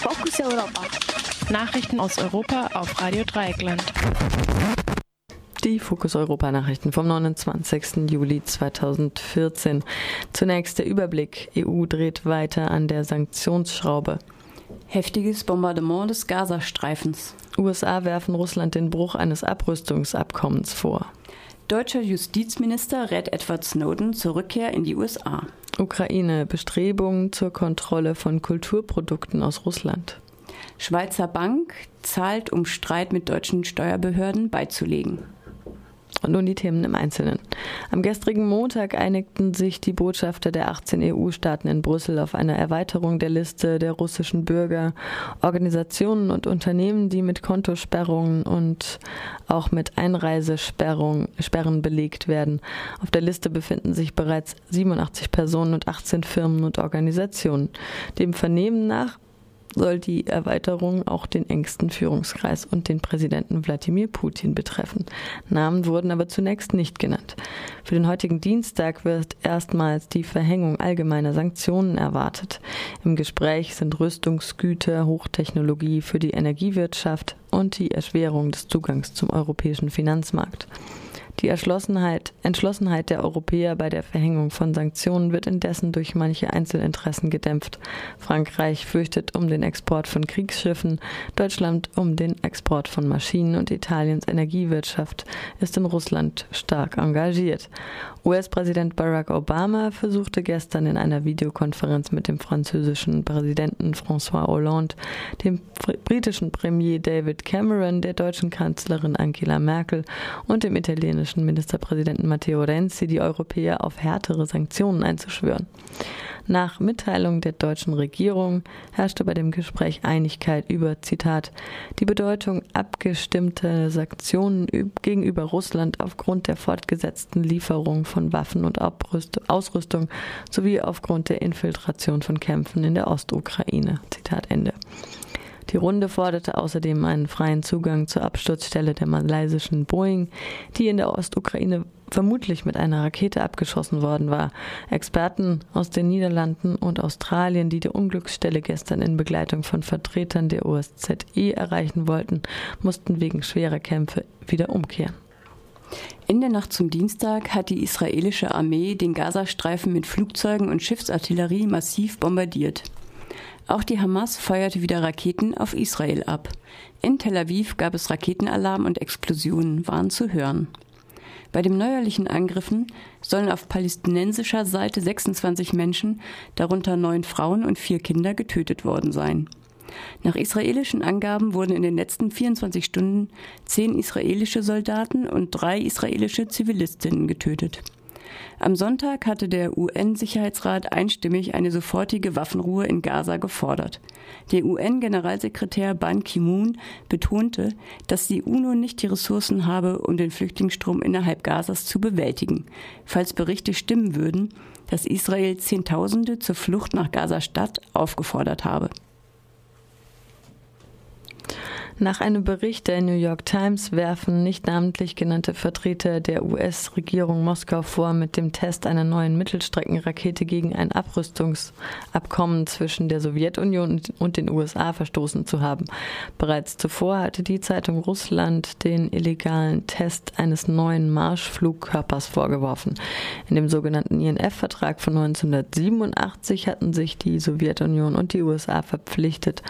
Fokus Europa. Nachrichten aus Europa auf Radio Dreieckland. Die Fokus Europa Nachrichten vom 29. Juli 2014. Zunächst der Überblick. EU dreht weiter an der Sanktionsschraube. Heftiges Bombardement des Gazastreifens. USA werfen Russland den Bruch eines Abrüstungsabkommens vor. Deutscher Justizminister rät Edward Snowden zur Rückkehr in die USA. Ukraine Bestrebungen zur Kontrolle von Kulturprodukten aus Russland. Schweizer Bank zahlt, um Streit mit deutschen Steuerbehörden beizulegen. Und nun die Themen im Einzelnen. Am gestrigen Montag einigten sich die Botschafter der 18 EU-Staaten in Brüssel auf eine Erweiterung der Liste der russischen Bürger, Organisationen und Unternehmen, die mit Kontosperrungen und auch mit Einreisesperren belegt werden. Auf der Liste befinden sich bereits 87 Personen und 18 Firmen und Organisationen. Dem Vernehmen nach soll die Erweiterung auch den engsten Führungskreis und den Präsidenten Wladimir Putin betreffen. Namen wurden aber zunächst nicht genannt. Für den heutigen Dienstag wird erstmals die Verhängung allgemeiner Sanktionen erwartet. Im Gespräch sind Rüstungsgüter, Hochtechnologie für die Energiewirtschaft und die Erschwerung des Zugangs zum europäischen Finanzmarkt. Die Entschlossenheit, Entschlossenheit der Europäer bei der Verhängung von Sanktionen wird indessen durch manche Einzelinteressen gedämpft. Frankreich fürchtet um den Export von Kriegsschiffen, Deutschland um den Export von Maschinen und Italiens Energiewirtschaft ist in Russland stark engagiert. US-Präsident Barack Obama versuchte gestern in einer Videokonferenz mit dem französischen Präsidenten François Hollande, dem britischen Premier David Cameron, der deutschen Kanzlerin Angela Merkel und dem italienischen italienischen Ministerpräsidenten Matteo Renzi die Europäer auf härtere Sanktionen einzuschwören. Nach Mitteilung der deutschen Regierung herrschte bei dem Gespräch Einigkeit über, Zitat, die Bedeutung abgestimmter Sanktionen gegenüber Russland aufgrund der fortgesetzten Lieferung von Waffen und Ausrüstung sowie aufgrund der Infiltration von Kämpfen in der Ostukraine. Zitat Ende. Die Runde forderte außerdem einen freien Zugang zur Absturzstelle der malaysischen Boeing, die in der Ostukraine vermutlich mit einer Rakete abgeschossen worden war. Experten aus den Niederlanden und Australien, die die Unglücksstelle gestern in Begleitung von Vertretern der OSZE erreichen wollten, mussten wegen schwerer Kämpfe wieder umkehren. In der Nacht zum Dienstag hat die israelische Armee den Gazastreifen mit Flugzeugen und Schiffsartillerie massiv bombardiert. Auch die Hamas feuerte wieder Raketen auf Israel ab. In Tel Aviv gab es Raketenalarm und Explosionen waren zu hören. Bei den neuerlichen Angriffen sollen auf palästinensischer Seite 26 Menschen, darunter neun Frauen und vier Kinder, getötet worden sein. Nach israelischen Angaben wurden in den letzten 24 Stunden zehn israelische Soldaten und drei israelische Zivilistinnen getötet. Am Sonntag hatte der UN-Sicherheitsrat einstimmig eine sofortige Waffenruhe in Gaza gefordert. Der UN-Generalsekretär Ban Ki-moon betonte, dass die UNO nicht die Ressourcen habe, um den Flüchtlingsstrom innerhalb Gazas zu bewältigen. Falls Berichte stimmen würden, dass Israel Zehntausende zur Flucht nach Gaza-Stadt aufgefordert habe. Nach einem Bericht der New York Times werfen nicht namentlich genannte Vertreter der US-Regierung Moskau vor, mit dem Test einer neuen Mittelstreckenrakete gegen ein Abrüstungsabkommen zwischen der Sowjetunion und den USA verstoßen zu haben. Bereits zuvor hatte die Zeitung Russland den illegalen Test eines neuen Marschflugkörpers vorgeworfen. In dem sogenannten INF-Vertrag von 1987 hatten sich die Sowjetunion und die USA verpflichtet,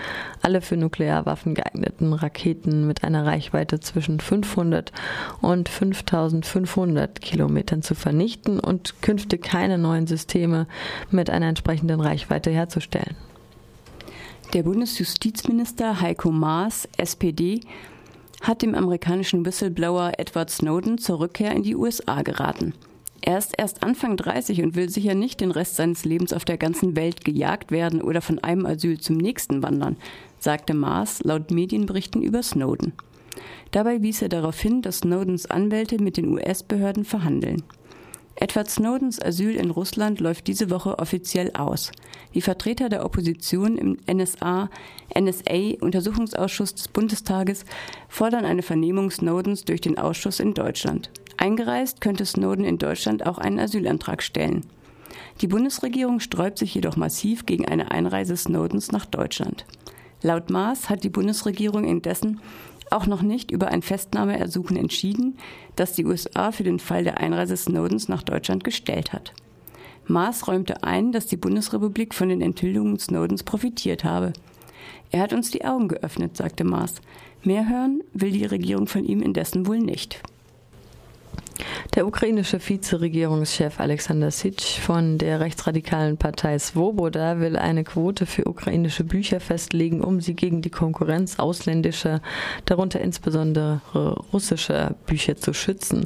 alle für Nuklearwaffen geeigneten Raketen mit einer Reichweite zwischen 500 und 5500 Kilometern zu vernichten und künftig keine neuen Systeme mit einer entsprechenden Reichweite herzustellen. Der Bundesjustizminister Heiko Maas, SPD, hat dem amerikanischen Whistleblower Edward Snowden zur Rückkehr in die USA geraten. Er ist erst Anfang 30 und will sicher nicht den Rest seines Lebens auf der ganzen Welt gejagt werden oder von einem Asyl zum nächsten wandern, sagte Maas laut Medienberichten über Snowden. Dabei wies er darauf hin, dass Snowdens Anwälte mit den US-Behörden verhandeln. Edward Snowdens Asyl in Russland läuft diese Woche offiziell aus. Die Vertreter der Opposition im NSA, NSA-Untersuchungsausschuss des Bundestages fordern eine Vernehmung Snowdens durch den Ausschuss in Deutschland. Eingereist könnte Snowden in Deutschland auch einen Asylantrag stellen. Die Bundesregierung sträubt sich jedoch massiv gegen eine Einreise Snowdens nach Deutschland. Laut Maas hat die Bundesregierung indessen auch noch nicht über ein Festnahmeersuchen entschieden, das die USA für den Fall der Einreise Snowdens nach Deutschland gestellt hat. Maas räumte ein, dass die Bundesrepublik von den Enthüllungen Snowdens profitiert habe. Er hat uns die Augen geöffnet, sagte Maas. Mehr hören will die Regierung von ihm indessen wohl nicht. Der ukrainische Vizeregierungschef Alexander Sitsch von der rechtsradikalen Partei Svoboda will eine Quote für ukrainische Bücher festlegen, um sie gegen die Konkurrenz ausländischer, darunter insbesondere russischer Bücher zu schützen.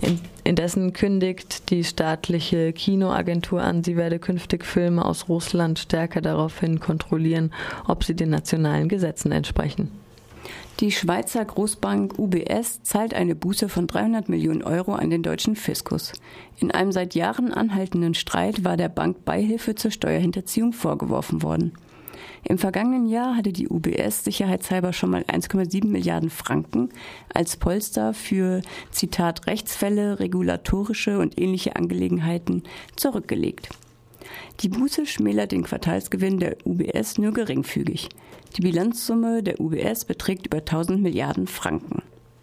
In, indessen kündigt die staatliche Kinoagentur an, sie werde künftig Filme aus Russland stärker daraufhin kontrollieren, ob sie den nationalen Gesetzen entsprechen. Die Schweizer Großbank UBS zahlt eine Buße von 300 Millionen Euro an den deutschen Fiskus. In einem seit Jahren anhaltenden Streit war der Bank Beihilfe zur Steuerhinterziehung vorgeworfen worden. Im vergangenen Jahr hatte die UBS sicherheitshalber schon mal 1,7 Milliarden Franken als Polster für, Zitat, Rechtsfälle, regulatorische und ähnliche Angelegenheiten zurückgelegt. Die Buße schmälert den Quartalsgewinn der UBS nur geringfügig. Die Bilanzsumme der UBS beträgt über 1000 Milliarden Franken.